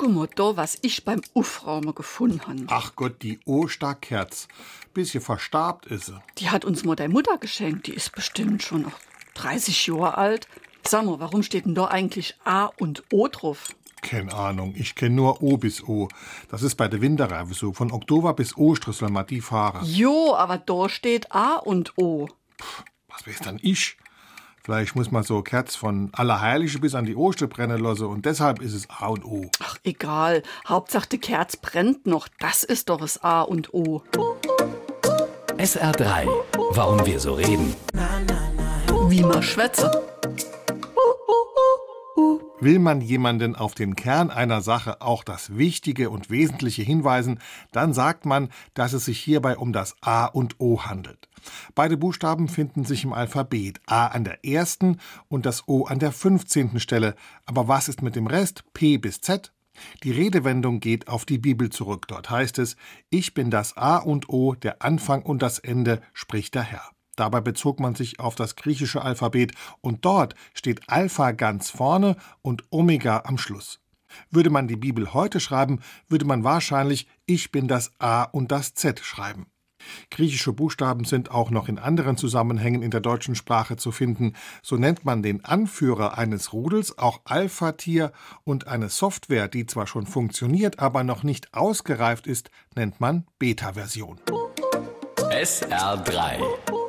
Gucke mal da, was ich beim Aufräumen gefunden habe. Ach Gott, die Osterkerz. Bisschen verstarbt ist sie. Die hat uns mal der Mutter geschenkt. Die ist bestimmt schon noch 30 Jahre alt. Sag mal, warum steht denn da eigentlich A und O drauf? Keine Ahnung, ich kenne nur O bis O. Das ist bei der Winterreife so. Von Oktober bis Ostern soll man die fahren. Jo, aber da steht A und O. Was weiß dann ich? Vielleicht muss man so Kerz von Allerheilige bis an die Oster brennen lassen und deshalb ist es A und O. Ach, egal. Hauptsache, die Kerz brennt noch. Das ist doch das A und O. SR3. Warum wir so reden. Wie man schwätze. Will man jemanden auf den Kern einer Sache auch das Wichtige und Wesentliche hinweisen, dann sagt man, dass es sich hierbei um das A und O handelt. Beide Buchstaben finden sich im Alphabet, A an der ersten und das O an der 15. Stelle. Aber was ist mit dem Rest, P bis Z? Die Redewendung geht auf die Bibel zurück. Dort heißt es, ich bin das A und O, der Anfang und das Ende, spricht der Herr. Dabei bezog man sich auf das griechische Alphabet und dort steht Alpha ganz vorne und Omega am Schluss. Würde man die Bibel heute schreiben, würde man wahrscheinlich Ich bin das A und das Z schreiben. Griechische Buchstaben sind auch noch in anderen Zusammenhängen in der deutschen Sprache zu finden. So nennt man den Anführer eines Rudels auch Alpha-Tier und eine Software, die zwar schon funktioniert, aber noch nicht ausgereift ist, nennt man Beta-Version. SR3.